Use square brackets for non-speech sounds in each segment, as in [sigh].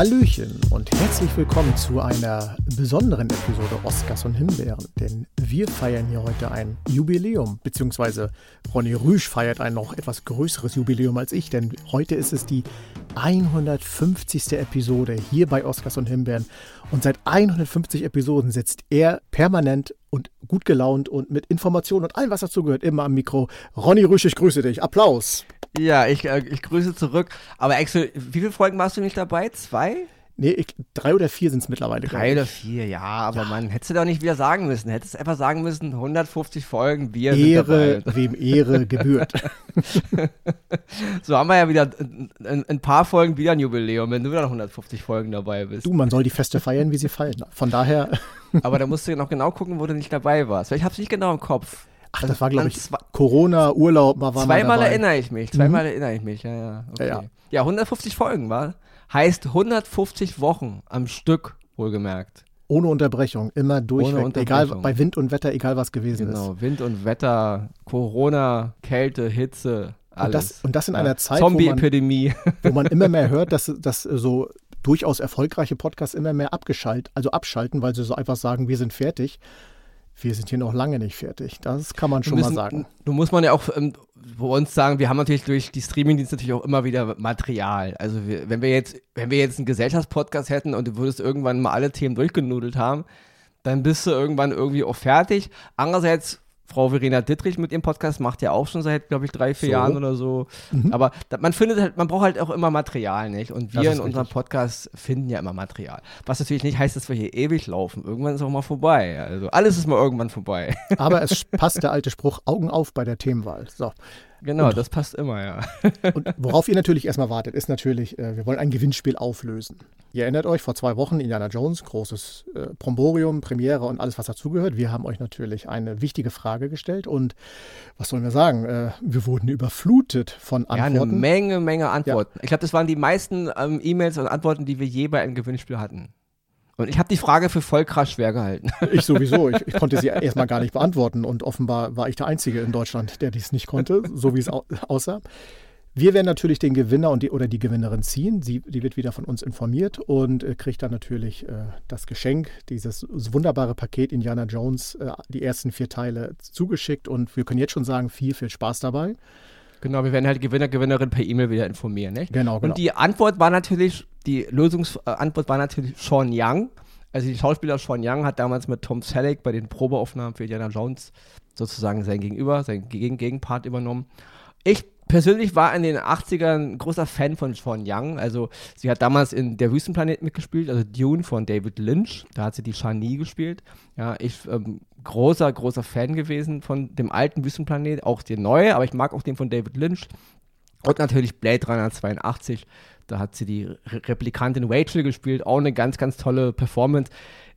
Hallöchen und herzlich willkommen zu einer besonderen Episode Oscars und Himbeeren. Denn wir feiern hier heute ein Jubiläum, beziehungsweise Ronny Rüsch feiert ein noch etwas größeres Jubiläum als ich, denn heute ist es die 150. Episode hier bei Oscars und Himbeeren. Und seit 150 Episoden sitzt er permanent und gut gelaunt und mit Informationen und allem, was dazu gehört, immer am Mikro. Ronny Rüsch, ich grüße dich. Applaus. Ja, ich, äh, ich grüße zurück. Aber Axel, wie viele Folgen warst du nicht dabei? Zwei? Nee, ich, drei oder vier sind es mittlerweile. Drei oder vier, ja, aber ja. man hätte doch nicht wieder sagen müssen. Hättest einfach sagen müssen, 150 Folgen, wir Ehre, wem Ehre [laughs] gebührt. [laughs] so haben wir ja wieder ein, ein, paar Folgen wieder ein Jubiläum, wenn du dann 150 Folgen dabei bist. Du, man soll die Feste feiern, wie sie fallen. [laughs] Von daher. aber da musst du noch genau gucken, wo du nicht dabei warst. Weil ich habe es nicht genau im Kopf. Ach, das war, glaube ich, Corona, Urlaub, mal war Zweimal erinnere ich mich, zweimal mhm. erinnere ich mich, ja, ja. Okay. Ja, ja. ja, 150 Folgen war. Heißt 150 Wochen am Stück, wohlgemerkt. Ohne Unterbrechung, immer durchweg, egal bei Wind und Wetter, egal was gewesen genau, ist. Genau, Wind und Wetter, Corona, Kälte, Hitze, alles. Und das, und das in ja. einer Zeit, Zombie-Epidemie. Wo, wo man immer mehr [laughs] hört, dass, dass so durchaus erfolgreiche Podcasts immer mehr abgeschaltet, also abschalten, weil sie so einfach sagen, wir sind fertig wir sind hier noch lange nicht fertig. Das kann man schon müssen, mal sagen. Du muss man ja auch ähm, bei uns sagen, wir haben natürlich durch die Streamingdienste natürlich auch immer wieder Material. Also wir, wenn wir jetzt, wenn wir jetzt einen Gesellschaftspodcast hätten und du würdest irgendwann mal alle Themen durchgenudelt haben, dann bist du irgendwann irgendwie auch fertig. Andererseits Frau Verena Dittrich mit ihrem Podcast macht ja auch schon seit, glaube ich, drei, vier so. Jahren oder so. Mhm. Aber man findet halt, man braucht halt auch immer Material, nicht? Und wir in richtig. unserem Podcast finden ja immer Material. Was natürlich nicht heißt, dass wir hier ewig laufen. Irgendwann ist auch mal vorbei. Also alles ist mal irgendwann vorbei. [laughs] Aber es [laughs] passt der alte Spruch, Augen auf bei der Themenwahl. So. Genau, und, das passt immer, ja. [laughs] und worauf ihr natürlich erstmal wartet, ist natürlich, äh, wir wollen ein Gewinnspiel auflösen. Ihr erinnert euch, vor zwei Wochen Indiana Jones, großes äh, Promborium, Premiere und alles, was dazugehört. Wir haben euch natürlich eine wichtige Frage gestellt und was sollen wir sagen? Äh, wir wurden überflutet von Antworten. Ja, eine Menge, Menge Antworten. Ja. Ich glaube, das waren die meisten ähm, E-Mails und Antworten, die wir je bei einem Gewinnspiel hatten. Und ich habe die Frage für voll krass schwer gehalten. Ich [laughs] sowieso. Ich, ich konnte sie erstmal gar nicht beantworten und offenbar war ich der Einzige in Deutschland, der dies nicht konnte, so wie es aussah. Wir werden natürlich den Gewinner und die, oder die Gewinnerin ziehen. Sie, die wird wieder von uns informiert und äh, kriegt dann natürlich äh, das Geschenk, dieses wunderbare Paket Indiana Jones, äh, die ersten vier Teile zugeschickt. Und wir können jetzt schon sagen, viel, viel Spaß dabei. Genau, wir werden halt Gewinner, Gewinnerin per E-Mail wieder informieren. Nicht? Genau, genau. Und die Antwort war natürlich, die Lösungsantwort war natürlich Sean Young. Also die Schauspieler Sean Young hat damals mit Tom Selleck bei den Probeaufnahmen für Indiana Jones sozusagen sein Gegenüber, sein Gegen Gegenpart übernommen. Ich persönlich war in den 80ern ein großer Fan von Sean Young. Also sie hat damals in Der Wüstenplanet mitgespielt, also Dune von David Lynch. Da hat sie die Shani gespielt. Ja, ich ähm, großer, großer Fan gewesen von dem alten Wüstenplanet, auch den neuen, aber ich mag auch den von David Lynch. Und natürlich Blade Runner 82. Da hat sie die Re Replikantin Rachel gespielt. Auch eine ganz, ganz tolle Performance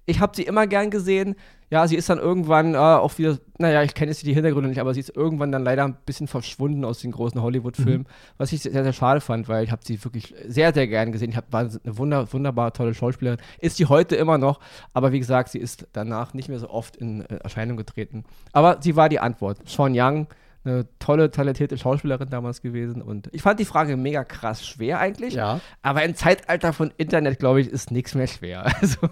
ich habe sie immer gern gesehen. Ja, sie ist dann irgendwann äh, auch wieder, naja, ich kenne jetzt die Hintergründe nicht, aber sie ist irgendwann dann leider ein bisschen verschwunden aus den großen Hollywood-Filmen, mhm. was ich sehr, sehr schade fand, weil ich habe sie wirklich sehr, sehr gern gesehen. Ich hab, war eine wunder, wunderbar tolle Schauspielerin. Ist sie heute immer noch, aber wie gesagt, sie ist danach nicht mehr so oft in äh, Erscheinung getreten. Aber sie war die Antwort. Sean Young, eine tolle, talentierte Schauspielerin damals gewesen. Und ich fand die Frage mega krass schwer eigentlich. Ja. Aber im Zeitalter von Internet, glaube ich, ist nichts mehr schwer. [laughs] Also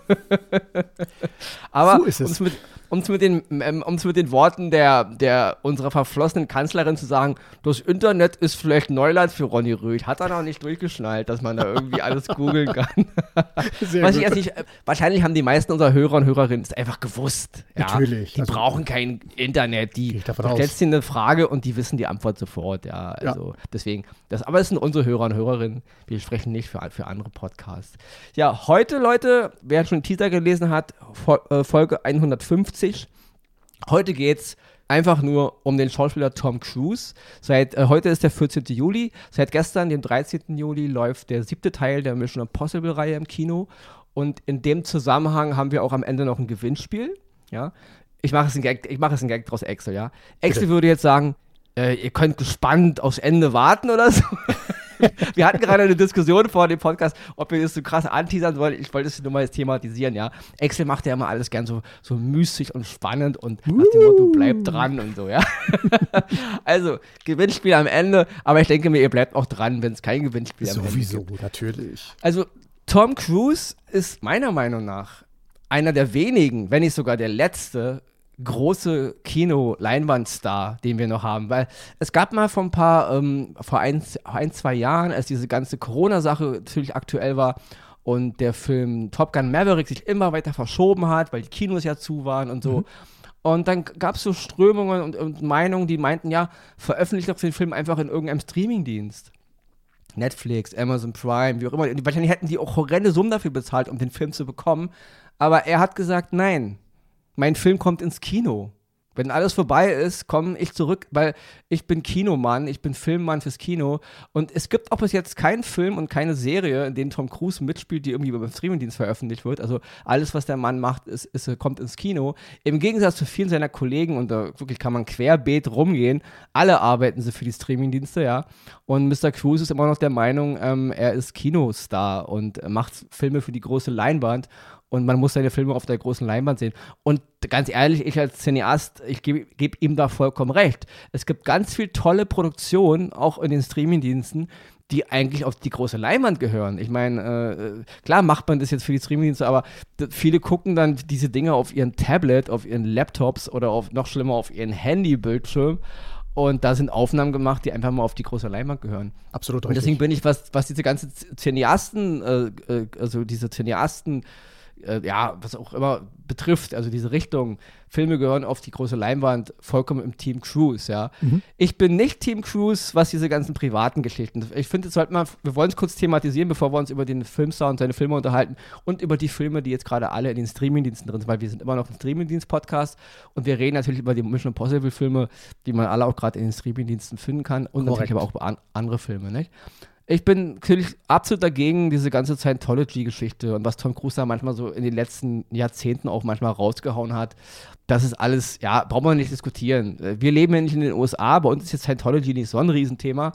aber so ist es. Mit, um es mit, den, ähm, mit den Worten der, der unserer verflossenen Kanzlerin zu sagen, das Internet ist vielleicht Neuland für Ronny Röth. Hat er noch nicht durchgeschnallt, dass man da irgendwie alles googeln [laughs] kann. Sehr Was gut. Ich nicht, wahrscheinlich haben die meisten unserer Hörer und Hörerinnen es einfach gewusst. Ja? Natürlich. Die also, brauchen kein Internet. Die stellst dir eine Frage und die wissen die Antwort sofort. Ja, also ja. deswegen. Das, aber es sind unsere Hörer und Hörerinnen. Wir sprechen nicht für, für andere Podcasts. Ja, heute, Leute, wer schon einen Teaser gelesen hat, äh, Folge 150 50. Heute geht's einfach nur um den Schauspieler Tom Cruise. Seit äh, heute ist der 14. Juli. Seit gestern, dem 13. Juli, läuft der siebte Teil der Mission Impossible Reihe im Kino. Und in dem Zusammenhang haben wir auch am Ende noch ein Gewinnspiel. Ja, ich mache es ein Gag, ich mache es ein Gag draus Excel. Ja, Excel würde jetzt sagen, äh, ihr könnt gespannt aufs Ende warten oder so. [laughs] [laughs] wir hatten gerade eine Diskussion vor dem Podcast, ob wir das so krass anteasern wollen. Ich wollte es nur mal jetzt thematisieren, ja. Excel macht ja immer alles gern so, so mystisch und spannend und nach dem Motto, bleibt dran und so, ja. [laughs] also, Gewinnspiel am Ende, aber ich denke mir, ihr bleibt auch dran, wenn es kein Gewinnspiel am Sowieso, Ende gibt. Sowieso, natürlich. Also, Tom Cruise ist meiner Meinung nach einer der wenigen, wenn nicht sogar der letzte große Kino-Leinwandstar, den wir noch haben. Weil es gab mal vor ein paar, ähm, vor ein, ein, zwei Jahren, als diese ganze Corona-Sache natürlich aktuell war und der Film Top Gun Maverick sich immer weiter verschoben hat, weil die Kinos ja zu waren und so. Mhm. Und dann gab es so Strömungen und, und, Meinungen, die meinten, ja, veröffentlicht doch den Film einfach in irgendeinem Streamingdienst. Netflix, Amazon Prime, wie auch immer. Wahrscheinlich hätten die auch horrende Summen dafür bezahlt, um den Film zu bekommen. Aber er hat gesagt, nein, mein Film kommt ins Kino. Wenn alles vorbei ist, komme ich zurück, weil ich bin Kinomann, ich bin Filmmann fürs Kino. Und es gibt auch bis jetzt keinen Film und keine Serie, in denen Tom Cruise mitspielt, die irgendwie über den Streamingdienst veröffentlicht wird. Also alles, was der Mann macht, ist, ist, kommt ins Kino. Im Gegensatz zu vielen seiner Kollegen, und da wirklich kann man querbeet rumgehen, alle arbeiten sie für die Streamingdienste, ja. Und Mr. Cruise ist immer noch der Meinung, ähm, er ist Kinostar und macht Filme für die große Leinwand und man muss seine Filme auf der großen Leinwand sehen. Und ganz ehrlich, ich als Cineast, ich gebe geb ihm da vollkommen recht. Es gibt ganz viel tolle Produktionen, auch in den Streamingdiensten, die eigentlich auf die große Leinwand gehören. Ich meine, äh, klar macht man das jetzt für die Streamingdienste, aber viele gucken dann diese Dinge auf ihren Tablet, auf ihren Laptops oder auf noch schlimmer auf ihren Handybildschirm. Und da sind Aufnahmen gemacht, die einfach mal auf die große Leinwand gehören. Absolut richtig. Und deswegen bin ich, was, was diese ganzen Cineasten, äh, äh, also diese Cineasten, äh, ja, was auch immer betrifft, also diese Richtung, Filme gehören auf die große Leinwand, vollkommen im Team Cruise, ja. Mhm. Ich bin nicht Team Cruise, was diese ganzen privaten Geschichten. Ich finde, es sollte man, wir wollen es kurz thematisieren, bevor wir uns über den Filmstar und seine Filme unterhalten und über die Filme, die jetzt gerade alle in den Streamingdiensten drin sind, weil wir sind immer noch ein Streamingdienst-Podcast und wir reden natürlich über die Mission Impossible-Filme, die man alle auch gerade in den Streamingdiensten finden kann und Korrekt. natürlich aber auch über andere Filme, nicht? Ich bin natürlich absolut dagegen, diese ganze Scientology-Geschichte und was Tom Cruise da manchmal so in den letzten Jahrzehnten auch manchmal rausgehauen hat. Das ist alles, ja, braucht man nicht diskutieren. Wir leben ja nicht in den USA, bei uns ist jetzt Scientology nicht so ein Riesenthema.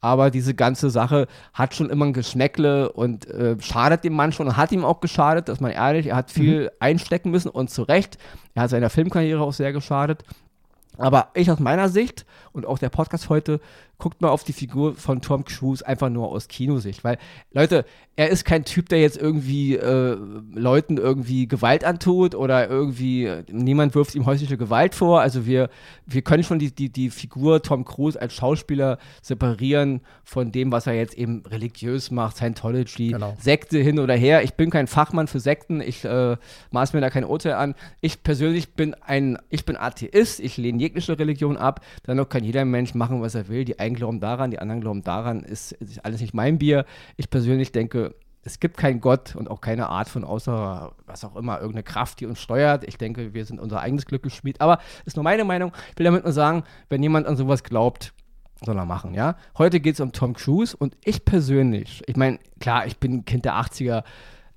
Aber diese ganze Sache hat schon immer ein Geschmäckle und äh, schadet dem Mann schon und hat ihm auch geschadet, dass man ehrlich, er hat viel mhm. einstecken müssen und zu Recht. Er hat seiner Filmkarriere auch sehr geschadet. Aber ich aus meiner Sicht und auch der Podcast heute guckt mal auf die Figur von Tom Cruise einfach nur aus Kinosicht. Weil, Leute, er ist kein Typ, der jetzt irgendwie äh, Leuten irgendwie Gewalt antut oder irgendwie, niemand wirft ihm häusliche Gewalt vor. Also wir, wir können schon die, die, die Figur Tom Cruise als Schauspieler separieren von dem, was er jetzt eben religiös macht, Scientology, genau. Sekte hin oder her. Ich bin kein Fachmann für Sekten, ich äh, maß mir da kein Urteil an. Ich persönlich bin ein, ich bin Atheist, ich lehne jegliche Religion ab. Dennoch kann jeder Mensch machen, was er will. Die einen glauben daran, die anderen glauben daran, ist, ist alles nicht mein Bier. Ich persönlich denke, es gibt keinen Gott und auch keine Art von außer, was auch immer, irgendeine Kraft, die uns steuert. Ich denke, wir sind unser eigenes Glück geschmiedet. Aber ist nur meine Meinung. Ich will damit nur sagen, wenn jemand an sowas glaubt, soll er machen, ja. Heute geht es um Tom Cruise und ich persönlich, ich meine, klar, ich bin Kind der 80er,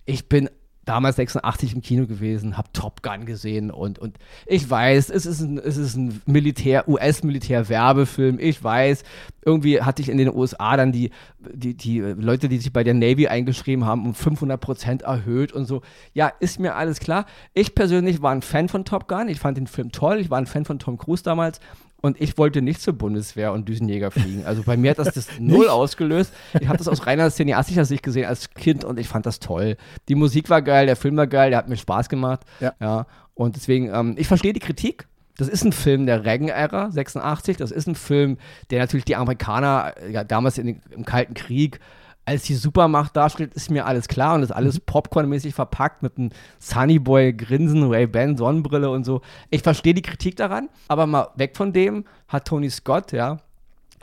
ich bin damals 86 im Kino gewesen, habe Top Gun gesehen und, und ich weiß, es ist ein, es ist ein Militär, US-Militär-Werbefilm. Ich weiß, irgendwie hatte ich in den USA dann die, die, die Leute, die sich bei der Navy eingeschrieben haben, um 500 Prozent erhöht und so. Ja, ist mir alles klar. Ich persönlich war ein Fan von Top Gun. Ich fand den Film toll. Ich war ein Fan von Tom Cruise damals und ich wollte nicht zur Bundeswehr und Düsenjäger fliegen. Also bei mir hat das das [laughs] null ausgelöst. Ich habe das aus reiner cineastischer Sicht gesehen als Kind und ich fand das toll. Die Musik war geil, der Film war geil, der hat mir Spaß gemacht. Ja. ja. Und deswegen, ähm, ich verstehe die Kritik. Das ist ein Film der Reagan-Ära, 86. Das ist ein Film, der natürlich die Amerikaner ja, damals in, im Kalten Krieg als die Supermacht darstellt, ist mir alles klar und ist alles mhm. Popcorn-mäßig verpackt mit einem Sunnyboy-Grinsen, Ray-Ban, Sonnenbrille und so. Ich verstehe die Kritik daran, aber mal weg von dem hat Tony Scott, ja,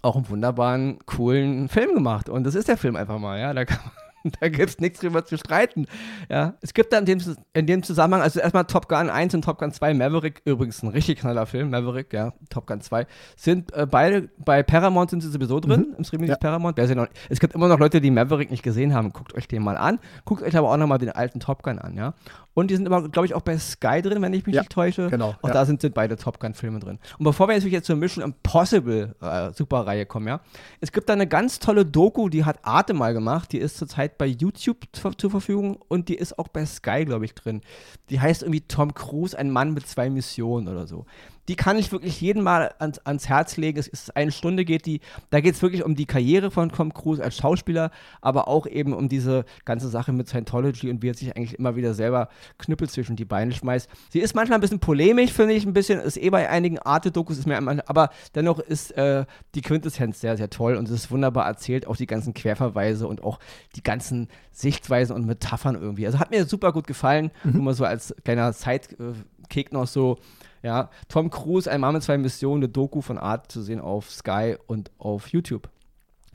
auch einen wunderbaren, coolen Film gemacht. Und das ist der Film einfach mal, ja. Da kann man [laughs] da gibt es nichts drüber zu streiten. Ja, es gibt dann in dem, in dem Zusammenhang, also erstmal Top Gun 1 und Top Gun 2, Maverick, übrigens ein richtig knaller Film, Maverick, ja, Top Gun 2, sind äh, beide, bei Paramount sind sie sowieso drin, mhm. im Streaming ja. Paramount. Noch, es gibt immer noch Leute, die Maverick nicht gesehen haben, guckt euch den mal an, guckt euch aber auch nochmal den alten Top Gun an, ja. Und die sind aber, glaube ich, auch bei Sky drin, wenn ich mich ja, nicht täusche. Genau. Auch ja. da sind, sind beide Top Gun-Filme drin. Und bevor wir jetzt zur Mission Impossible äh, Superreihe kommen, ja, es gibt da eine ganz tolle Doku, die hat Arte mal gemacht. Die ist zurzeit bei YouTube zur, zur Verfügung und die ist auch bei Sky, glaube ich, drin. Die heißt irgendwie Tom Cruise, ein Mann mit zwei Missionen oder so. Die kann ich wirklich jeden Mal ans, ans Herz legen. Es ist eine Stunde geht die, da geht es wirklich um die Karriere von Tom Cruise als Schauspieler, aber auch eben um diese ganze Sache mit Scientology und wie er sich eigentlich immer wieder selber Knüppel zwischen die Beine schmeißt. Sie ist manchmal ein bisschen polemisch, finde ich, ein bisschen, ist eh bei einigen Arte-Dokus, ist mir aber dennoch ist äh, die Quintessenz sehr, sehr toll und es ist wunderbar erzählt, auch die ganzen Querverweise und auch die ganzen Sichtweisen und Metaphern irgendwie. Also hat mir super gut gefallen, mhm. nur mal so als kleiner Sidekick noch so. Ja, Tom Cruise, ein Mann mit zwei Missionen, eine Doku von Art zu sehen auf Sky und auf YouTube.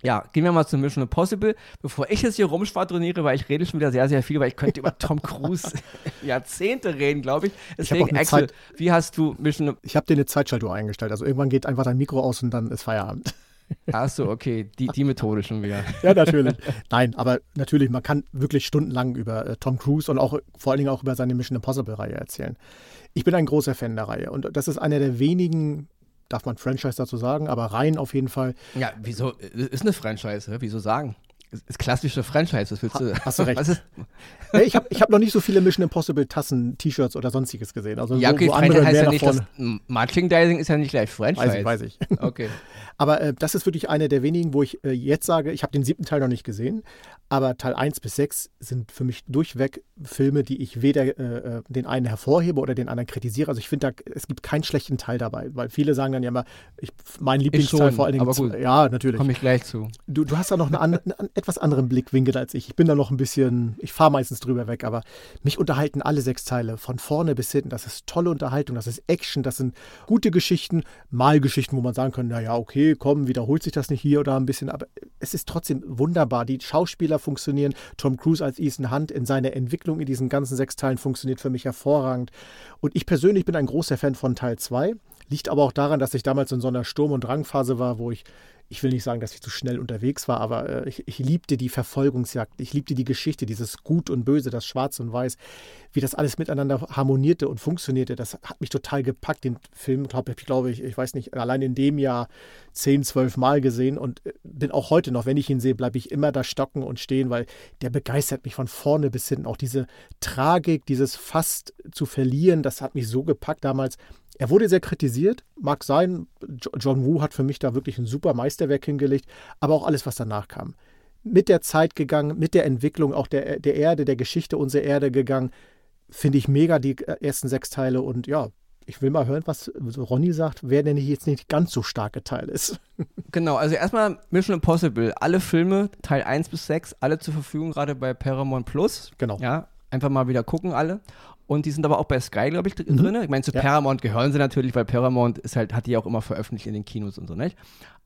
Ja, gehen wir mal zu Mission Impossible. Bevor ich jetzt hier rumschwadroniere, weil ich rede schon wieder sehr, sehr viel, weil ich könnte über Tom Cruise [laughs] Jahrzehnte reden, glaube ich. Deswegen, ich Axel, Zeit, wie hast du Mission Ich habe dir eine Zeitschaltuhr eingestellt. Also irgendwann geht einfach dein Mikro aus und dann ist Feierabend. [laughs] Ach so, okay, die, die Methode schon wieder. ja, natürlich. Nein, aber natürlich, man kann wirklich stundenlang über äh, Tom Cruise und auch vor allen Dingen auch über seine Mission Impossible-Reihe erzählen. Ich bin ein großer Fan der Reihe und das ist einer der wenigen darf man Franchise dazu sagen, aber rein auf jeden Fall. Ja, wieso? Ist eine Franchise, wieso sagen? Ist klassische Franchise, was willst du? Ha, hast du [laughs] recht. nee, ich habe ich hab noch nicht so viele Mission Impossible Tassen, T-Shirts oder sonstiges gesehen. Also ja, okay, wo, wo andere heißt ja nicht, das Merchandising ist ja nicht gleich Franchise. Weiß ich, weiß ich. [laughs] Okay. Aber äh, das ist wirklich einer der wenigen, wo ich äh, jetzt sage, ich habe den siebten Teil noch nicht gesehen, aber Teil 1 bis 6 sind für mich durchweg Filme, die ich weder äh, äh, den einen hervorhebe oder den anderen kritisiere. Also ich finde, es gibt keinen schlechten Teil dabei, weil viele sagen dann ja immer, ich, mein Lieblingsteil vor allen Dingen. Aber gut, ja, natürlich. Komme ich gleich zu. Du, du hast da noch eine, [laughs] eine, etwas anderen Blickwinkel als ich. Ich bin da noch ein bisschen, ich fahre meistens drüber weg, aber mich unterhalten alle sechs Teile von vorne bis hinten. Das ist tolle Unterhaltung, das ist Action, das sind gute Geschichten, Malgeschichten, wo man sagen kann, naja, okay, komm, wiederholt sich das nicht hier oder ein bisschen, aber es ist trotzdem wunderbar. Die Schauspieler funktionieren. Tom Cruise als Ethan Hunt in seiner Entwicklung in diesen ganzen sechs Teilen funktioniert für mich hervorragend. Und ich persönlich bin ein großer Fan von Teil 2. Liegt aber auch daran, dass ich damals in so einer Sturm- und Drangphase war, wo ich ich will nicht sagen, dass ich zu schnell unterwegs war, aber äh, ich, ich, liebte die Verfolgungsjagd, ich liebte die Geschichte, dieses Gut und Böse, das Schwarz und Weiß, wie das alles miteinander harmonierte und funktionierte. Das hat mich total gepackt. Den Film, glaube ich, glaube ich, ich weiß nicht, allein in dem Jahr zehn, zwölf Mal gesehen und äh, bin auch heute noch, wenn ich ihn sehe, bleibe ich immer da stocken und stehen, weil der begeistert mich von vorne bis hinten. Auch diese Tragik, dieses fast zu verlieren, das hat mich so gepackt damals. Er wurde sehr kritisiert, mag sein. John Woo hat für mich da wirklich ein super Meisterwerk hingelegt, aber auch alles, was danach kam. Mit der Zeit gegangen, mit der Entwicklung auch der, der Erde, der Geschichte unserer Erde gegangen. Finde ich mega die ersten sechs Teile und ja, ich will mal hören, was Ronny sagt, wer denn jetzt nicht ganz so starke Teil ist. [laughs] Genau, also erstmal Mission Impossible. Alle Filme, Teil 1 bis 6, alle zur Verfügung, gerade bei Paramount Plus. Genau. Ja, einfach mal wieder gucken alle. Und die sind aber auch bei Sky, glaube ich, mhm. drin. Ich meine, zu ja. Paramount gehören sie natürlich, weil Paramount ist halt, hat die auch immer veröffentlicht in den Kinos und so, nicht?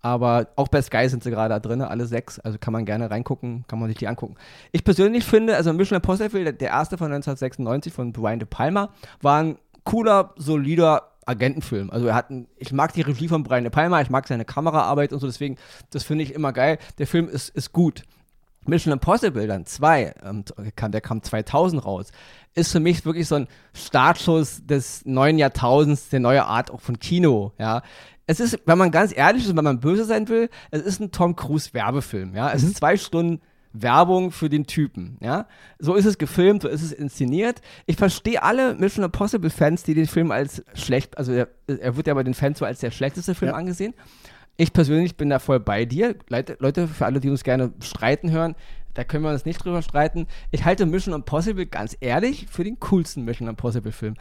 Aber auch bei Sky sind sie gerade da drin, alle sechs. Also kann man gerne reingucken, kann man sich die angucken. Ich persönlich finde, also Mission Impossible, der erste von 1996 von Brian De Palma, war ein cooler, solider Agentenfilm. Also er hat ein, ich mag die Regie von Brian De Palma, ich mag seine Kameraarbeit und so, deswegen, das finde ich immer geil. Der Film ist, ist gut. Mission Impossible dann 2, ähm, der kam 2000 raus, ist für mich wirklich so ein Startschuss des neuen Jahrtausends, der neue Art auch von Kino, ja. Es ist, wenn man ganz ehrlich ist wenn man böse sein will, es ist ein Tom Cruise Werbefilm, ja. Es mhm. ist zwei Stunden Werbung für den Typen, ja. So ist es gefilmt, so ist es inszeniert. Ich verstehe alle Mission Impossible Fans, die den Film als schlecht, also er, er wird ja bei den Fans so als der schlechteste Film ja. angesehen. Ich persönlich bin da voll bei dir. Leute, für alle, die uns gerne streiten hören, da können wir uns nicht drüber streiten. Ich halte Mission Impossible ganz ehrlich für den coolsten Mission Impossible Film.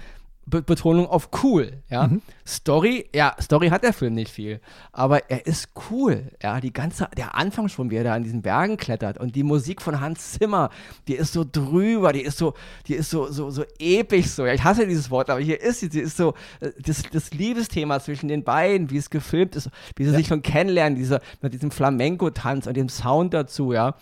Be Betonung auf cool, ja. Mhm. Story, ja, Story hat der Film nicht viel, aber er ist cool, ja. Die ganze, der Anfang schon, wie er da an diesen Bergen klettert und die Musik von Hans Zimmer, die ist so drüber, die ist so, die ist so, so, so episch so. Ja, ich hasse dieses Wort, aber hier ist sie, sie ist so, äh, das, das Liebesthema zwischen den beiden, wie es gefilmt ist, wie sie ja. sich schon kennenlernen, dieser, mit diesem Flamenco-Tanz und dem Sound dazu, ja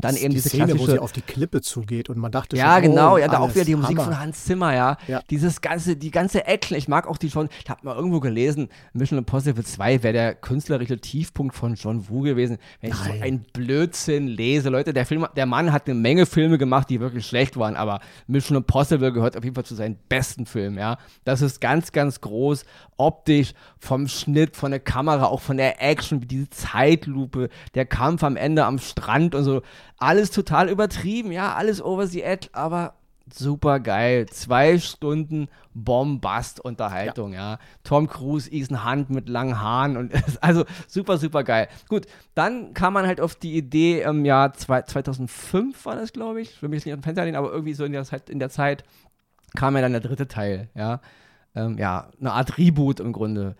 dann eben die diese Szene, klassische, wo sie auf die Klippe zugeht und man dachte ja schon, genau oh, ja da auch wieder die Hammer. Musik von Hans Zimmer ja. ja. dieses ganze die ganze Action ich mag auch die schon ich habe mal irgendwo gelesen Mission Impossible 2 wäre der künstlerische Tiefpunkt von John Woo gewesen wenn ich Nein. so ein Blödsinn lese Leute der Film der Mann hat eine Menge Filme gemacht die wirklich schlecht waren aber Mission Impossible gehört auf jeden Fall zu seinen besten Filmen ja das ist ganz ganz groß optisch vom Schnitt von der Kamera auch von der Action diese Zeitlupe der Kampf am Ende am Strand und so alles total übertrieben, ja, alles over the edge, aber super geil. Zwei Stunden Bombast-Unterhaltung, ja. ja. Tom Cruise, Ethan Hunt mit langen Haaren und [laughs] also super, super geil. Gut, dann kam man halt auf die Idee im Jahr 2005 war das, glaube ich. Will mich nicht auf den Fenster lehnen, aber irgendwie so in der Zeit, in der Zeit kam ja dann der dritte Teil, ja. Ähm, ja, eine Art Reboot im Grunde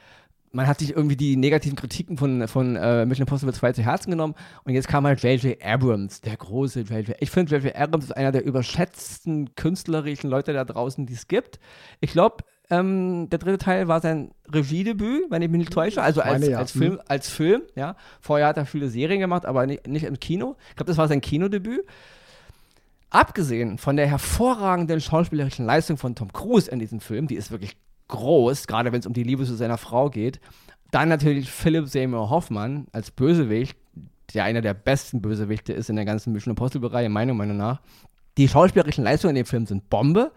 man hat sich irgendwie die negativen Kritiken von, von äh, Mission Impossible 2 zu Herzen genommen und jetzt kam halt J.J. Abrams, der große J.J. Ich finde, J.J. Abrams ist einer der überschätzten künstlerischen Leute da draußen, die es gibt. Ich glaube, ähm, der dritte Teil war sein Regiedebüt, wenn ich mich nicht täusche, also als, meine, ja. als, Film, mhm. als Film, ja. Vorher hat er viele Serien gemacht, aber nicht, nicht im Kino. Ich glaube, das war sein Kinodebüt. Abgesehen von der hervorragenden schauspielerischen Leistung von Tom Cruise in diesem Film, die ist wirklich groß, gerade wenn es um die Liebe zu seiner Frau geht. Dann natürlich Philip Seymour Hoffmann als Bösewicht, der einer der besten Bösewichte ist in der ganzen Mission Impossible-Reihe, meiner Meinung nach. Die schauspielerischen Leistungen in dem Film sind Bombe.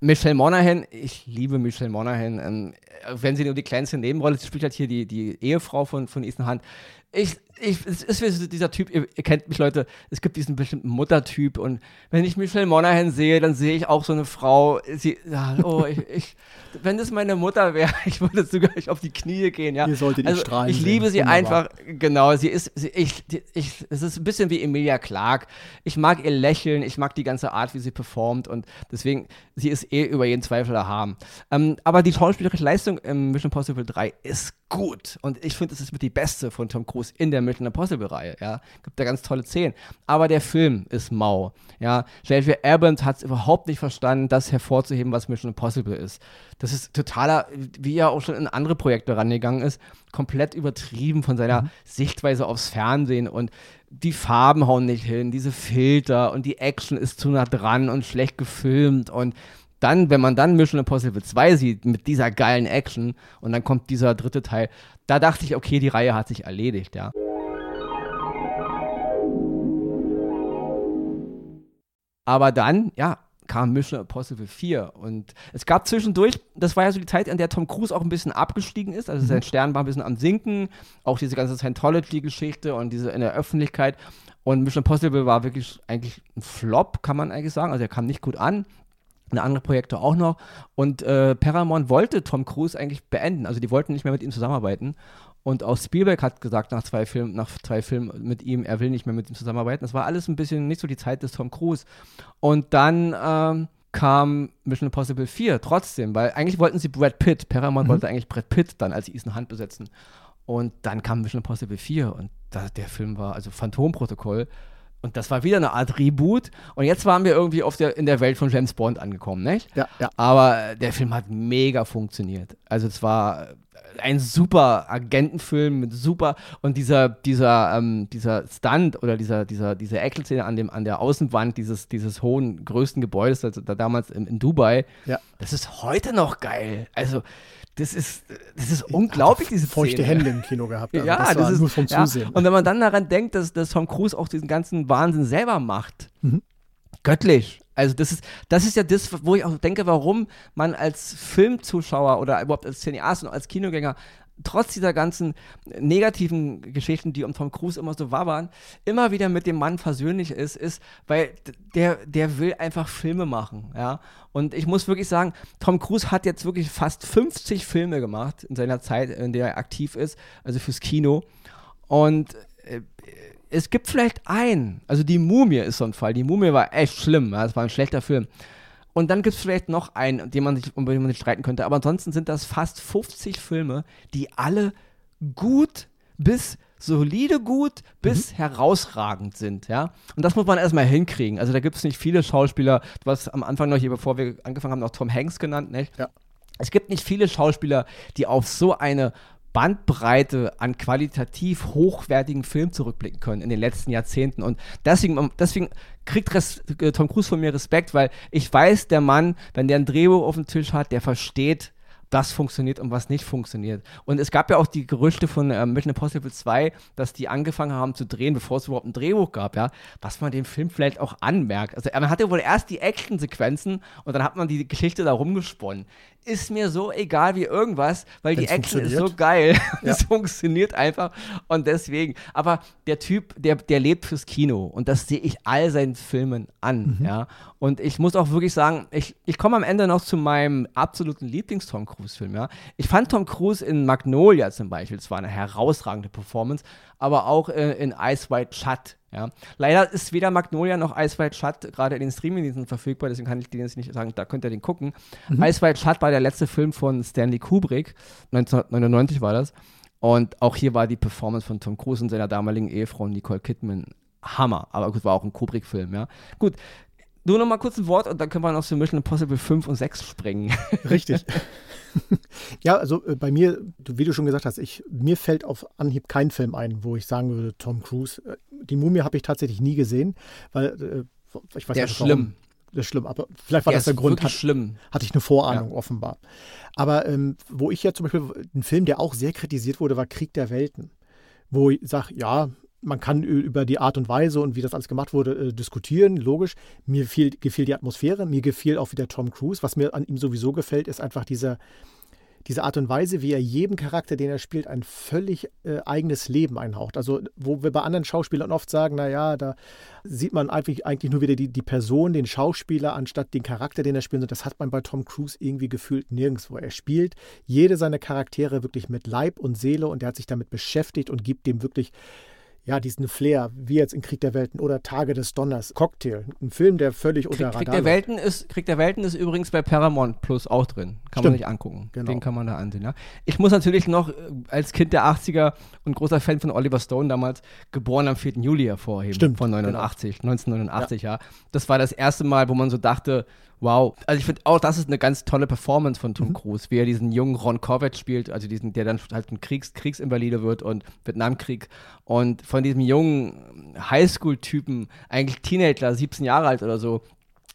Michelle Monaghan, ich liebe Michelle Monaghan. Ähm, wenn sie nur die kleinste Nebenrolle, spielt halt hier die, die Ehefrau von, von Ethan Hunt. Ich, ich, es ist dieser Typ, ihr, ihr, kennt mich Leute, es gibt diesen bestimmten Muttertyp und wenn ich Michelle Monaghan sehe, dann sehe ich auch so eine Frau, sie, ja, oh, [laughs] ich, ich, wenn das meine Mutter wäre, [laughs] ich würde sogar auf die Knie gehen, ja. Ihr solltet also, strahlen Ich liebe sie Wunderbar. einfach, genau, sie ist, sie, ich, ich, es ist ein bisschen wie Emilia Clark. Ich mag ihr Lächeln, ich mag die ganze Art, wie sie performt und deswegen, sie ist eh über jeden Zweifel erhaben. Ähm, aber die schauspielerische Leistung im Mission Impossible 3 ist gut und ich finde, es ist mit die beste von Tom Cruise in der Mission Impossible-Reihe, ja. Gibt da ganz tolle Szenen. Aber der Film ist mau, ja. J.J. Abrams hat es überhaupt nicht verstanden, das hervorzuheben, was Mission Impossible ist. Das ist totaler, wie er auch schon in andere Projekte rangegangen ist, komplett übertrieben von seiner mhm. Sichtweise aufs Fernsehen und die Farben hauen nicht hin, diese Filter und die Action ist zu nah dran und schlecht gefilmt und dann, wenn man dann Mission Impossible 2 sieht mit dieser geilen Action und dann kommt dieser dritte Teil, da dachte ich, okay, die Reihe hat sich erledigt, ja. Aber dann, ja, kam Mission Impossible 4 und es gab zwischendurch, das war ja so die Zeit, in der Tom Cruise auch ein bisschen abgestiegen ist, also sein mhm. Stern war ein bisschen am sinken, auch diese ganze Scientology-Geschichte und diese in der Öffentlichkeit und Mission Impossible war wirklich eigentlich ein Flop, kann man eigentlich sagen, also er kam nicht gut an, andere Projekte auch noch. Und äh, Paramount wollte Tom Cruise eigentlich beenden. Also die wollten nicht mehr mit ihm zusammenarbeiten. Und auch Spielberg hat gesagt nach zwei Filmen, nach zwei Filmen mit ihm, er will nicht mehr mit ihm zusammenarbeiten. Das war alles ein bisschen nicht so die Zeit des Tom Cruise. Und dann ähm, kam Mission Impossible 4 trotzdem, weil eigentlich wollten sie Brad Pitt, Paramount mhm. wollte eigentlich Brad Pitt dann als Ethan Hand besetzen. Und dann kam Mission Impossible 4 und da, der Film war, also Phantomprotokoll, und das war wieder eine Art Reboot. Und jetzt waren wir irgendwie auf der, in der Welt von James Bond angekommen, nicht? Ja, ja. Aber der Film hat mega funktioniert. Also es war ein super Agentenfilm mit super und dieser dieser ähm, dieser Stunt oder dieser dieser diese Action-Szene an dem an der Außenwand dieses dieses hohen größten Gebäudes also da damals in, in Dubai. Ja. Das ist heute noch geil. Also das ist, das ist unglaublich, diese Feuchte Hände im Kino gehabt. Also ja, das, das ist nur vom ja. Zusehen. Und wenn man dann daran denkt, dass, dass Tom Cruise auch diesen ganzen Wahnsinn selber macht, mhm. göttlich. Also das ist, das ist ja das, wo ich auch denke, warum man als Filmzuschauer oder überhaupt als Cineast und als Kinogänger trotz dieser ganzen negativen Geschichten, die um Tom Cruise immer so wabern, immer wieder mit dem Mann versöhnlich ist, ist, weil der, der will einfach Filme machen, ja. Und ich muss wirklich sagen, Tom Cruise hat jetzt wirklich fast 50 Filme gemacht in seiner Zeit, in der er aktiv ist, also fürs Kino. Und äh, es gibt vielleicht einen, also die Mumie ist so ein Fall. Die Mumie war echt schlimm, ja, das war ein schlechter Film. Und dann gibt es vielleicht noch einen, den man sich, um den man sich streiten könnte. Aber ansonsten sind das fast 50 Filme, die alle gut bis solide gut bis mhm. herausragend sind, ja. Und das muss man erstmal hinkriegen. Also da gibt es nicht viele Schauspieler, du hast am Anfang noch hier, bevor wir angefangen haben, noch Tom Hanks genannt, nicht? Ja. Es gibt nicht viele Schauspieler, die auf so eine Bandbreite an qualitativ hochwertigen Filmen zurückblicken können in den letzten Jahrzehnten. Und deswegen, deswegen kriegt Res äh, Tom Cruise von mir Respekt, weil ich weiß, der Mann, wenn der ein Drehbuch auf dem Tisch hat, der versteht, was funktioniert und was nicht funktioniert. Und es gab ja auch die Gerüchte von äh, Mission Impossible 2, dass die angefangen haben zu drehen, bevor es überhaupt ein Drehbuch gab, ja, was man dem Film vielleicht auch anmerkt. Also man hatte wohl erst die Actionsequenzen und dann hat man die Geschichte da rumgesponnen. Ist mir so egal wie irgendwas, weil Wenn's die Action ist so geil. [laughs] Ja. Es funktioniert einfach und deswegen. Aber der Typ, der, der lebt fürs Kino und das sehe ich all seinen Filmen an, Mhm. ja. Und ich muss auch wirklich sagen, ich, ich komme am Ende noch zu meinem absoluten Lieblings-Tom Cruise-Film, ja. Ich fand Tom Cruise in Magnolia zum Beispiel, es war eine herausragende Performance, aber auch äh, in Ice White Shut, ja. Leider ist weder Magnolia noch Ice White Shut gerade in den Streamingdiensten verfügbar, deswegen kann ich den jetzt nicht sagen, da könnt ihr den gucken. Ice White Shut war der letzte Film von Stanley Kubrick, 1999 war das. Und auch hier war die Performance von Tom Cruise und seiner damaligen Ehefrau Nicole Kidman Hammer. Aber gut, war auch ein Kubrick-Film, ja. Gut, nur noch mal kurz ein Wort und dann können wir noch zu Mission Impossible 5 und 6 springen. Richtig. [laughs] [laughs] ja, also äh, bei mir, wie du schon gesagt hast, ich, mir fällt auf Anhieb kein Film ein, wo ich sagen würde, Tom Cruise. Äh, Die Mumie habe ich tatsächlich nie gesehen, weil äh, ich weiß Der nicht, schlimm. Das ist schlimm, aber vielleicht war Der das der ist Grund. wirklich Hat, schlimm. hatte ich eine Vorahnung offenbar. Aber ähm, wo ich ja zum Beispiel, ein Film, der auch sehr kritisiert wurde, war Krieg der Welten. Wo ich sage, ja, man kann über die Art und Weise und wie das alles gemacht wurde äh, diskutieren, logisch. Mir fiel, gefiel die Atmosphäre, mir gefiel auch wieder Tom Cruise. Was mir an ihm sowieso gefällt, ist einfach dieser, diese Art und Weise, wie er jedem Charakter, den er spielt, ein völlig äh, eigenes Leben einhaucht. Also, wo wir bei anderen Schauspielern oft sagen, naja, da sieht man eigentlich, eigentlich nur wieder die, die Person, den Schauspieler, anstatt den Charakter, den er spielt. Und das hat man bei Tom Cruise irgendwie gefühlt nirgendwo. Er spielt jede seiner Charaktere wirklich mit Leib und Seele und er hat sich damit beschäftigt und gibt dem wirklich ja, diesen Flair, wie jetzt in Krieg der Welten oder Tage des Donners, Cocktail, ein Film, der völlig unter Krieg, Krieg, Radar der läuft. Welten ist, Krieg der Welten ist übrigens bei Paramount Plus auch drin. Kann Stimmt. man sich angucken. Genau. Den kann man da ansehen. Ja. Ich muss natürlich noch äh, als Kind der 80er und großer Fan von Oliver Stone damals, geboren am 4. Juli hervorheben. Stimmt, Von 89, 1989, ja. Das war das erste Mal, wo man so dachte, wow. Also ich finde auch, das ist eine ganz tolle Performance von Mhm. Tom Cruise, wie er diesen jungen Ron Kovac spielt, also diesen, der dann halt ein Kriegs Kriegsinvalide wird und Vietnamkrieg. Und von diesem jungen Highschool-Typen, eigentlich Teenager, 17 Jahre alt oder so,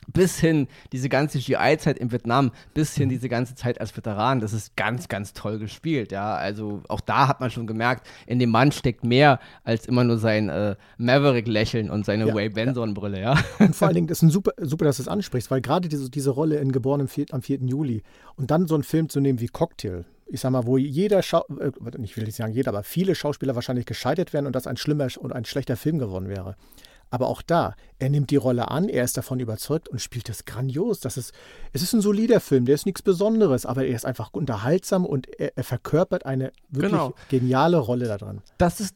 bis hin diese ganze GI-Zeit in Vietnam, bis hin diese ganze Zeit als Veteran, das ist ganz, ganz toll gespielt, ja. Also auch da hat man schon gemerkt, in dem Mann steckt mehr als immer nur sein äh, Maverick-Lächeln und seine Ja, Ray Benson-Brille, ja. Und vor allen Dingen, das ist ein super, super, dass du es ansprichst, weil gerade diese, diese Rolle in Geboren am 4, am 4. Juli und dann so einen Film zu nehmen wie Cocktail, ich sag mal, wo jeder, Schau äh, ich will nicht sagen jeder, aber viele Schauspieler wahrscheinlich gescheitert wären und das ein schlimmer und ein schlechter Film geworden wäre. Aber auch da, er nimmt die Rolle an, er ist davon überzeugt und spielt es grandios. Das ist, es ist ein solider Film, der ist nichts Besonderes, aber er ist einfach unterhaltsam und er, er verkörpert eine wirklich Genau. geniale Rolle da drin. das ist,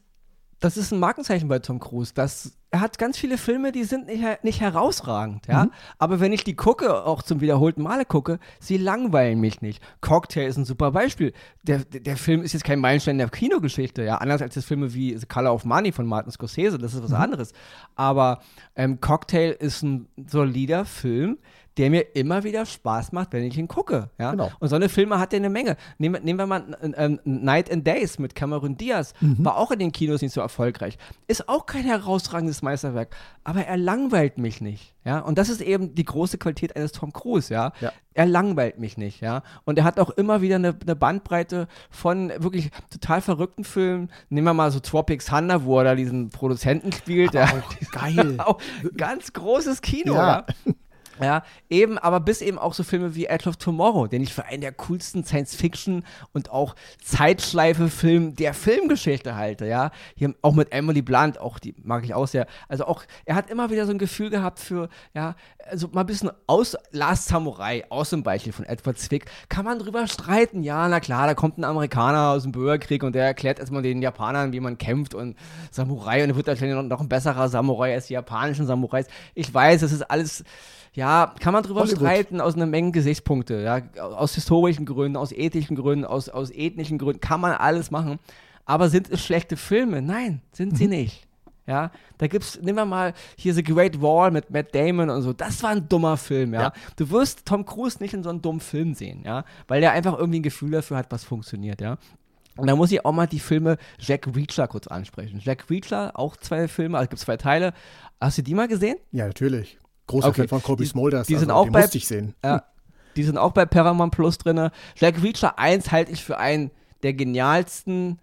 das ist ein Markenzeichen bei Tom Cruise. Das, er hat ganz viele Filme, die sind nicht, nicht herausragend, ja. Aber wenn ich die gucke, auch zum wiederholten Male gucke, sie langweilen mich nicht. Cocktail ist ein super Beispiel. Der, der, Film ist jetzt kein Meilenstein der Kinogeschichte, ja. Anders als das Filme wie The Color of Money von Martin Scorsese, das ist was anderes. Aber ähm, Cocktail ist ein solider Film, der mir immer wieder Spaß macht, wenn ich ihn gucke. Ja? Genau. Und so eine Filme hat er eine Menge. Nehmen, nehmen wir mal äh, äh, Night and Days mit Cameron Diaz. War auch in den Kinos nicht so erfolgreich. Ist auch kein herausragendes Meisterwerk, aber er langweilt mich nicht. Ja? Und das ist eben die große Qualität eines Tom Cruise. Ja? Ja. Er langweilt mich nicht. Ja? Und er hat auch immer wieder eine, eine Bandbreite von wirklich total verrückten Filmen. Nehmen wir mal so Tropic Thunder, wo er da diesen Produzenten spielt. ja. Geil. [laughs] Auch ganz großes Kino, Ja. ja. Ja, eben, aber bis eben auch so Filme wie Edge of Tomorrow, den ich für einen der coolsten Science-Fiction und auch Zeitschleife-Film der Filmgeschichte halte, ja. Hier auch mit Emily Blunt, auch die mag ich auch sehr. Also auch, er hat immer wieder so ein Gefühl gehabt für, ja, also mal ein bisschen aus Last Samurai, aus dem Beispiel von Edward Zwick, kann man drüber streiten. Ja, na klar, da kommt ein Amerikaner aus dem Bürgerkrieg und der erklärt erstmal den Japanern, wie man kämpft und Samurai und er wird wahrscheinlich noch ein besserer Samurai als die japanischen Samurais. Ich weiß, das ist alles ja, kann man drüber Hollywood. streiten aus einer Menge Gesichtspunkte, ja, aus historischen Gründen, aus ethischen Gründen, aus, aus ethnischen Gründen, kann man alles machen. Aber sind es schlechte Filme? Nein, sind sie nicht. Ja, da gibt's, nehmen wir mal hier The Great Wall mit Matt Damon und so. Das war ein dummer Film, ja. Ja. Du wirst Tom Cruise nicht in so einem dummen Film sehen, ja, weil der einfach irgendwie ein Gefühl dafür hat, was funktioniert, ja. Und da muss ich auch mal die Filme Jack Reacher kurz ansprechen. Jack Reacher, auch zwei Filme, also gibt zwei Teile. Hast du die mal gesehen? Ja, natürlich. Großer Okay. Fan von Colby Die- Smulders. die sind also, auch den bei- musste ich sehen. Ja, die sind auch bei Paramount Plus drin. Jack Reacher 1 halte ich für einen der genialsten,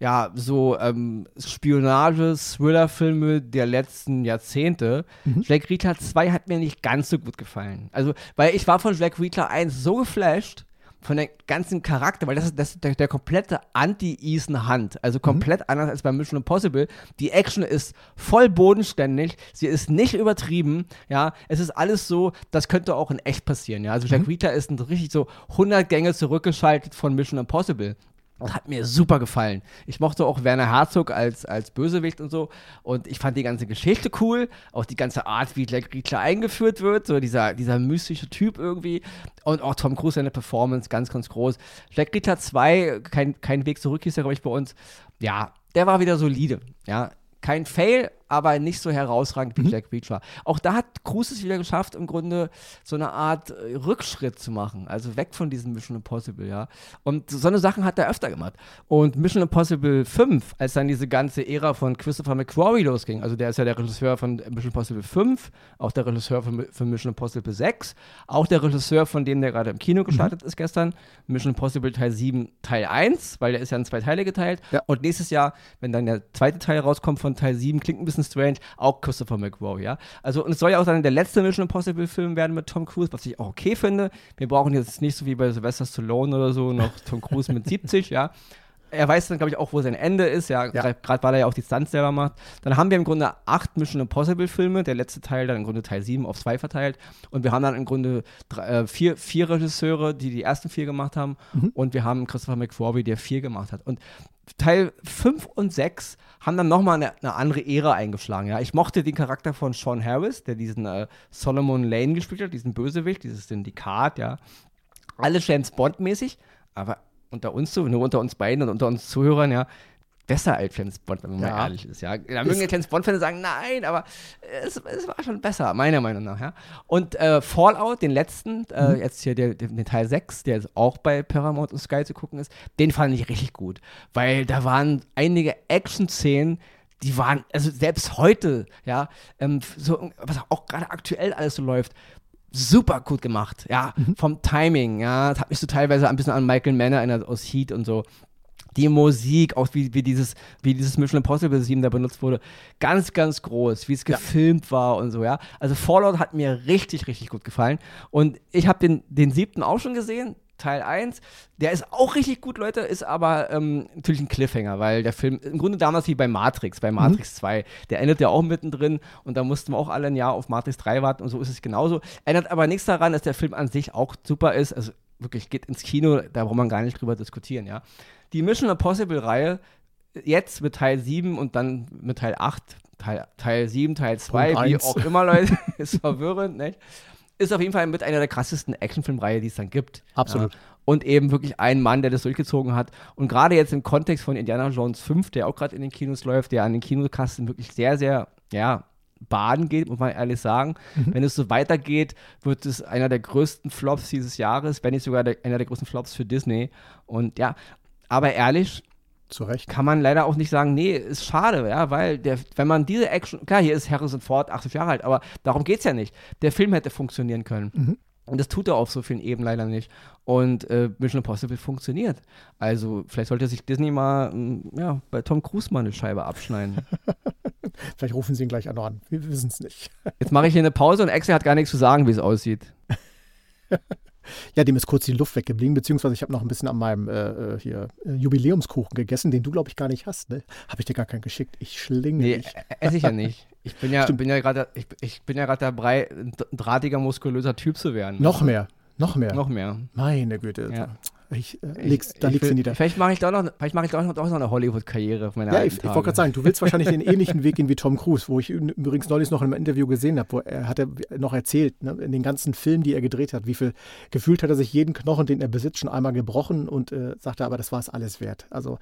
ja, so ähm, Spionage-Thriller-Filme der letzten Jahrzehnte. Jack Reacher 2 hat mir nicht ganz so gut gefallen. Also, weil ich war von Jack Reacher 1 so geflasht, von der ganzen Charakter, weil das ist, das ist der, der komplette Anti-Ethan Hunt. Also komplett mhm. anders als bei Mission Impossible. Die Action ist voll bodenständig, sie ist nicht übertrieben, ja. Es ist alles so, das könnte auch in echt passieren, ja. Also Jack mhm. Rita ist ein richtig so 100 Gänge zurückgeschaltet von Mission Impossible. Das hat mir super gefallen. Ich mochte auch Werner Herzog als, als Bösewicht und so. Und ich fand die ganze Geschichte cool. Auch die ganze Art, wie Jack Reacher eingeführt wird. So dieser, dieser mystische Typ irgendwie. Und auch Tom Cruise, seine Performance, ganz, ganz groß. Jack Reacher 2, kein, kein Weg zurück hieß er, glaube ich, bei uns. Ja, der war wieder solide. Ja, kein Fail, aber nicht so herausragend wie mhm. Jack Reacher. Auch da hat Cruise es wieder geschafft, im Grunde so eine Art äh, Rückschritt zu machen. Also weg von diesem Mission Impossible, ja. Und so eine Sachen hat er öfter gemacht. Und Mission Impossible 5, als dann diese ganze Ära von Christopher McQuarrie losging, also der ist ja der Regisseur von Mission Impossible 5, auch der Regisseur von, von Mission Impossible 6, auch der Regisseur, von dem der gerade im Kino gestartet mhm. ist gestern, Mission Impossible Teil 7, Teil 1, weil der ist ja in zwei Teile geteilt. Ja. Und nächstes Jahr, wenn dann der zweite Teil rauskommt von Teil 7, klingt ein bisschen bisschen strange, auch Christopher McQuarrie, ja. Also, und es soll ja auch dann der letzte Mission Impossible Film werden mit Tom Cruise, was ich auch okay finde. Wir brauchen jetzt nicht so wie bei Sylvester Stallone oder so noch Tom Cruise mit 70, ja er weiß dann, glaube ich, auch, wo sein Ende ist, ja, ja. gerade weil er ja auch die Stunts selber macht. Dann haben wir im Grunde acht Mission Impossible Filme, der letzte Teil dann im Grunde Teil 7 auf zwei verteilt. Und wir haben dann im Grunde drei, äh, vier, vier Regisseure, die die ersten vier gemacht haben. Mhm. Und wir haben Christopher McQuarrie, der vier gemacht hat. Und Teil 5 und 6 haben dann nochmal eine, eine andere Ära eingeschlagen. Ja. Ich mochte den Charakter von Sean Harris, der diesen äh, Solomon Lane gespielt hat, diesen Bösewicht, dieses Syndikat, ja. Alles James Bond-mäßig, aber unter uns so, nur unter uns beiden und unter uns Zuhörern, ja, besser als James Bond, wenn man ja. mal ehrlich ist. Ja, da mögen James Bond-Fans sagen, nein, aber es, es, war schon besser, meiner Meinung nach. Ja. Und äh, Fallout, den letzten, äh, mhm. jetzt hier der, den Teil 6, der auch bei Paramount und Sky zu gucken ist, den fand ich richtig gut, weil da waren einige Action-Szenen, die waren, also selbst heute, ja, ähm, so, was auch gerade aktuell alles so läuft, super gut gemacht, ja, mhm. vom Timing, ja, das hat mich so teilweise ein bisschen an Michael Mann erinnert aus Heat und so. Die Musik, auch wie, wie, dieses, wie dieses Mission Impossible 7 da benutzt wurde, ganz, ganz groß, wie es gefilmt ja. war und so, ja. Also Fallout hat mir richtig, richtig gut gefallen. Und ich habe den, den siebten auch schon gesehen, Teil 1. Der ist auch richtig gut, Leute, ist aber ähm, natürlich ein Cliffhanger, weil der Film, im Grunde damals wie bei Matrix, bei Matrix mhm. 2, der endet ja auch mittendrin und da mussten wir auch alle ein Jahr auf Matrix 3 warten und so ist es genauso. Ändert aber nichts daran, dass der Film an sich auch super ist. Also wirklich geht ins Kino, da braucht man gar nicht drüber diskutieren, ja. Die Mission Impossible-Reihe, jetzt mit Teil 7 und dann mit Teil 8, Teil, Teil 7, Teil 2, wie auch immer, Leute, [laughs] ist verwirrend, nicht? Ist auf jeden Fall mit einer der krassesten Actionfilmreihe, die es dann gibt. Absolut. Ja. Und eben wirklich ein Mann, der das durchgezogen hat. Und gerade jetzt im Kontext von Indiana Jones 5, der auch gerade in den Kinos läuft, der an den Kinokasten wirklich sehr, sehr, ja, baden geht, muss man ehrlich sagen. Mhm. Wenn es so weitergeht, wird es einer der größten Flops dieses Jahres, wenn nicht sogar der, einer der größten Flops für Disney. Und ja, aber ehrlich, zu Recht. Kann man leider auch nicht sagen, nee, ist schade, ja, weil der, wenn man diese Action, klar, hier ist Harrison Ford 80 Jahre alt, aber darum geht es ja nicht. Der Film hätte funktionieren können. Mhm. Und das tut er auf so vielen Ebenen leider nicht. Und äh, Mission Impossible funktioniert. Also vielleicht sollte sich Disney mal mm, ja, bei Tom Cruise mal eine Scheibe abschneiden. [laughs] vielleicht rufen sie ihn gleich an. Wir wissen es nicht. Jetzt mache ich hier eine Pause und Axel hat gar nichts zu sagen, wie es aussieht. [laughs] Ja, dem ist kurz die Luft weggeblieben, beziehungsweise ich habe noch ein bisschen an meinem äh, äh hier äh, Jubiläumskuchen gegessen, den du, glaube ich, gar nicht hast. Ne? Habe ich dir gar keinen geschickt. Ich schlinge nee, esse ich ja nicht. Ich bin ja, bin ja gerade ich, ich bin ja dabei, ein drahtiger, muskulöser Typ zu werden. Noch mehr. Noch mehr. Noch mehr. Meine Güte. Ja. Ich, äh, leg's, da liegst du nieder. Vielleicht mache ich doch noch, vielleicht mache ich doch noch, doch noch eine Hollywood-Karriere auf meiner Ja, ich, ich wollte gerade sagen, du willst wahrscheinlich den [laughs] ähnlichen Weg gehen wie Tom Cruise, wo ich übrigens neulich noch in einem Interview gesehen habe, wo er hat er noch erzählt, ne, in den ganzen Filmen, die er gedreht hat, wie viel gefühlt hat er sich jeden Knochen, den er besitzt, schon einmal gebrochen und äh, sagte, aber das war es alles wert. Also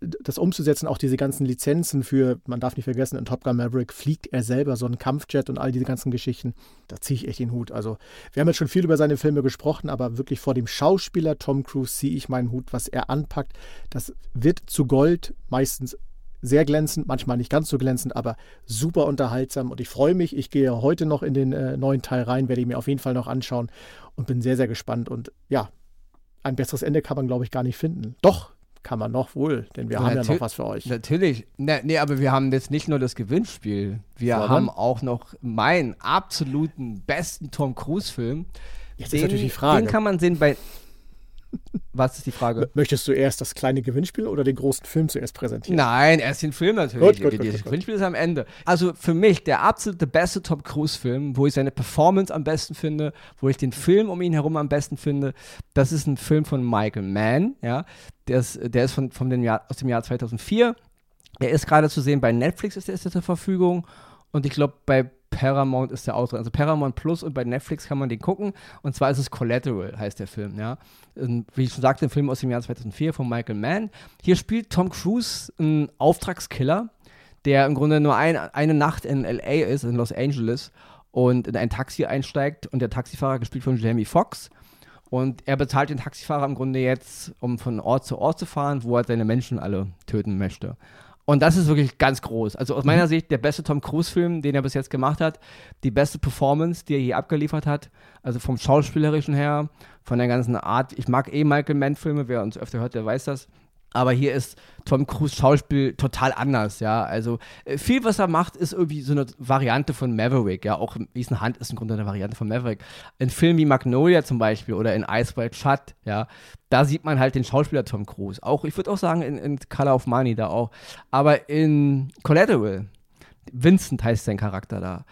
das umzusetzen, auch diese ganzen Lizenzen für, man darf nicht vergessen, in Top Gun Maverick fliegt er selber so einen Kampfjet und all diese ganzen Geschichten. Da ziehe ich echt den Hut. Also wir haben jetzt schon viel über seine Filme gesprochen, aber wirklich vor dem Schauspieler Tom Cruise ziehe ich meinen Hut, was er anpackt. Das wird zu Gold, meistens sehr glänzend, manchmal nicht ganz so glänzend, aber super unterhaltsam. Und ich freue mich. Ich gehe heute noch in den äh, neuen Teil rein, werde ich mir auf jeden Fall noch anschauen und bin sehr, sehr gespannt. Und ja, ein besseres Ende kann man, glaube ich, gar nicht finden. Doch, kann man noch wohl, denn wir ja, haben ja noch was für euch. Natürlich. Nee, nee, aber wir haben jetzt nicht nur das Gewinnspiel. Wir Sondern? haben auch noch meinen absoluten besten Tom Cruise-Film. Jetzt den, ist natürlich die Frage. Den kann man sehen bei. Was ist die Frage? Möchtest du erst das kleine Gewinnspiel oder den großen Film zuerst präsentieren? Nein, erst den Film natürlich. Gut, gut, das Gewinnspiel ist am Ende. Also für mich der absolute beste Tom Cruise-Film, wo ich seine Performance am besten finde, wo ich den Film um ihn herum am besten finde, das ist ein Film von Michael Mann. Ja? Der ist, der ist von, von dem Jahr, aus dem Jahr 2004. Er ist gerade zu sehen bei Netflix, ist er zur Verfügung. Und ich glaube, bei Paramount ist der drin. Also Paramount Plus und bei Netflix kann man den gucken. Und zwar ist es Collateral, heißt der Film, ja. Und wie ich schon sagte, ein Film aus dem Jahr 2004 von Michael Mann. Hier spielt Tom Cruise einen Auftragskiller, der im Grunde nur ein, eine Nacht in L.A. ist, in Los Angeles, und in ein Taxi einsteigt und der Taxifahrer, gespielt von Jamie Foxx, und er bezahlt den Taxifahrer im Grunde jetzt, um von Ort zu Ort zu fahren, wo er seine Menschen alle töten möchte. Und das ist wirklich ganz groß. Also aus meiner mhm. Sicht der beste Tom Cruise-Film, den er bis jetzt gemacht hat. Die beste Performance, die er je abgeliefert hat. Also vom Schauspielerischen her, von der ganzen Art. Ich mag eh Michael Mann-Filme, wer uns öfter hört, der weiß das. Aber hier ist Tom Cruise Schauspiel total anders, ja. Also äh, viel, was er macht, ist irgendwie so eine Variante von Maverick, ja. Auch Ethan Hunt ist im Grunde eine Variante von Maverick. In Filmen wie Magnolia zum Beispiel oder in Ice White Shut, ja, da sieht man halt den Schauspieler Tom Cruise. Auch, ich würde auch sagen, in, in Color of Money da auch. Aber in Collateral, Vincent heißt sein Charakter da,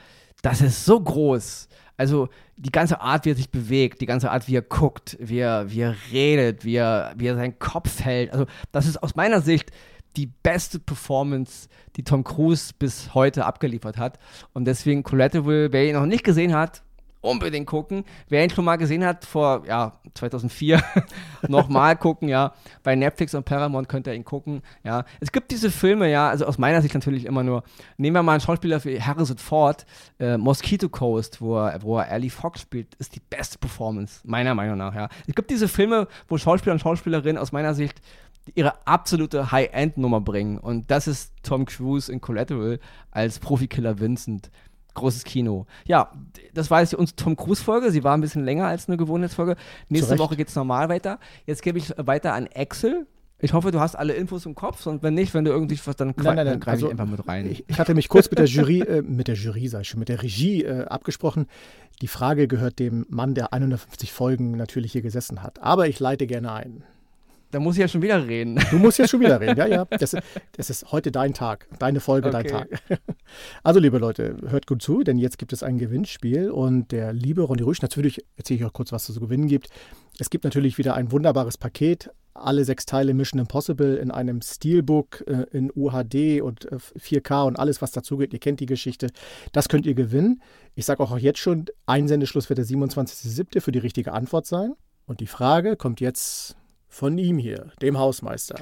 das ist so groß also die ganze Art, wie er sich bewegt, die ganze Art, wie er guckt, wie er, wie er redet, wie er, wie er seinen Kopf hält. Also, das ist aus meiner Sicht die beste Performance, die Tom Cruise bis heute abgeliefert hat. Und deswegen Collateral, wer ihn noch nicht gesehen hat, unbedingt gucken. Wer ihn schon mal gesehen hat, vor ja, 2004, [laughs] nochmal gucken, ja. Bei Netflix und Paramount könnt ihr ihn gucken, ja. Es gibt diese Filme, ja, also aus meiner Sicht natürlich immer nur. Nehmen wir mal einen Schauspieler wie Harrison Ford, äh, Mosquito Coast, wo er, wo er Ali Fox spielt, ist die beste Performance, meiner Meinung nach, ja. Es gibt diese Filme, wo Schauspieler und Schauspielerinnen aus meiner Sicht ihre absolute High-End-Nummer bringen. Und das ist Tom Cruise in Collateral als Profikiller Vincent großes Kino. Ja, das war jetzt unsere Tom Cruise-Folge. Sie war ein bisschen länger als eine Gewohnheitsfolge. Nächste Woche geht es normal weiter. Jetzt gebe ich weiter an Axel. Ich hoffe, du hast alle Infos im Kopf und wenn nicht, wenn du irgendwie was, dann, nein, nein, dann greife also, ich einfach mit rein. Ich, ich, hatte mich kurz mit der Jury, äh, mit der Jury, sag ich schon, mit der Regie äh, abgesprochen. Die Frage gehört dem Mann, der 150 Folgen natürlich hier gesessen hat. Aber ich leite gerne ein. Da muss ich ja schon wieder reden. Du musst ja schon wieder reden, ja, ja. [laughs] Das, das ist heute dein Tag, deine Folge, okay. dein Tag. Also, liebe Leute, hört gut zu, denn jetzt gibt es ein Gewinnspiel und der liebe Ronny Rüsch, natürlich erzähle ich auch kurz, was es zu gewinnen gibt. Es gibt natürlich wieder ein wunderbares Paket, alle sechs Teile Mission Impossible in einem Steelbook äh, in UHD und äh, 4K und alles, was dazugeht. Ihr kennt die Geschichte. Das könnt ihr gewinnen. Ich sage auch jetzt schon, Einsendeschluss wird der 27.07. für die richtige Antwort sein. Und die Frage kommt jetzt von ihm hier, dem Hausmeister.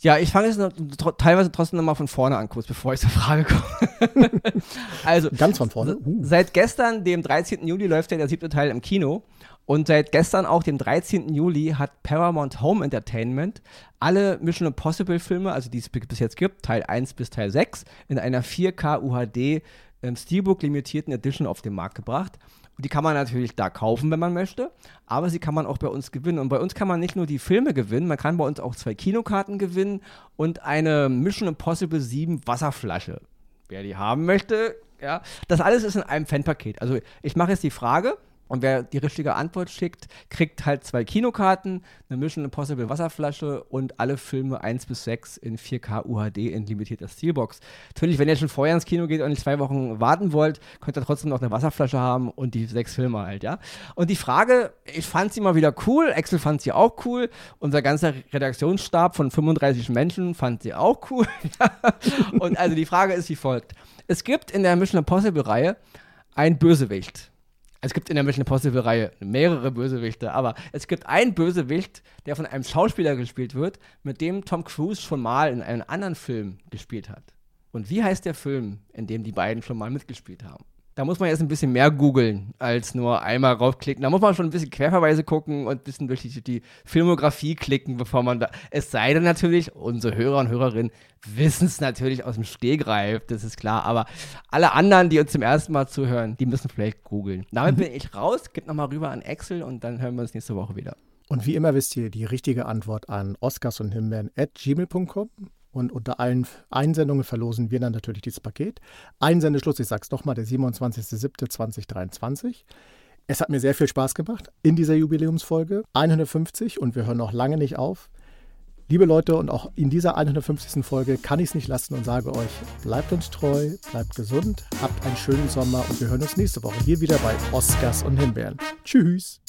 Ja, ich fange jetzt noch, teilweise trotzdem nochmal von vorne an, kurz bevor ich zur Frage komme. [laughs] also, ganz von vorne. Uh. Seit gestern, dem 13. Juli, läuft ja der siebte Teil im Kino. Und seit gestern, auch dem 13. Juli, hat Paramount Home Entertainment alle Mission Impossible Filme, also die es bis jetzt gibt, Teil 1 bis Teil 6, in einer 4K UHD ähm, Steelbook limitierten Edition auf den Markt gebracht. Die kann man natürlich da kaufen, wenn man möchte, aber sie kann man auch bei uns gewinnen. Und bei uns kann man nicht nur die Filme gewinnen, man kann bei uns auch zwei Kinokarten gewinnen und eine Mission Impossible 7 Wasserflasche. Wer die haben möchte, ja. Das alles ist in einem Fanpaket. Also ich mache jetzt die Frage, und wer die richtige Antwort schickt, kriegt halt zwei Kinokarten, eine Mission Impossible Wasserflasche und alle Filme 1 bis 6 in 4K UHD in limitierter Steelbox. Natürlich, wenn ihr schon vorher ins Kino geht und nicht zwei Wochen warten wollt, könnt ihr trotzdem noch eine Wasserflasche haben und die sechs Filme halt, ja. Und die Frage, ich fand sie mal wieder cool, Axel fand sie auch cool, unser ganzer Redaktionsstab von 35 Menschen fand sie auch cool. [laughs] und also die Frage ist wie folgt. Es gibt in der Mission Impossible Reihe ein Bösewicht es gibt in der Mission Impossible-Reihe mehrere Bösewichte, aber es gibt einen Bösewicht, der von einem Schauspieler gespielt wird, mit dem Tom Cruise schon mal in einem anderen Film gespielt hat. Und wie heißt der Film, in dem die beiden schon mal mitgespielt haben? Da muss man jetzt ein bisschen mehr googeln, als nur einmal raufklicken. Da muss man schon ein bisschen Querverweise gucken und ein bisschen durch die, die Filmografie klicken, bevor man da. Es sei denn natürlich, unsere Hörer und Hörerinnen wissen es natürlich aus dem Stehgreif, das ist klar. Aber alle anderen, die uns zum ersten Mal zuhören, die müssen vielleicht googeln. Damit mhm. bin ich raus, geht nochmal rüber an Excel und dann hören wir uns nächste Woche wieder. Und wie immer wisst ihr die richtige Antwort an oscars und Himbeeren at gmail.com und unter allen Einsendungen verlosen wir dann natürlich dieses Paket. Einsendeschluss, ich sage es nochmal, der 27.07.2023. Es hat mir sehr viel Spaß gemacht in dieser Jubiläumsfolge 150 und wir hören noch lange nicht auf. Liebe Leute, und auch in dieser 150. Folge kann ich es nicht lassen und sage euch, bleibt uns treu, bleibt gesund, habt einen schönen Sommer und wir hören uns nächste Woche hier wieder bei Oscars und Himbeeren. Tschüss!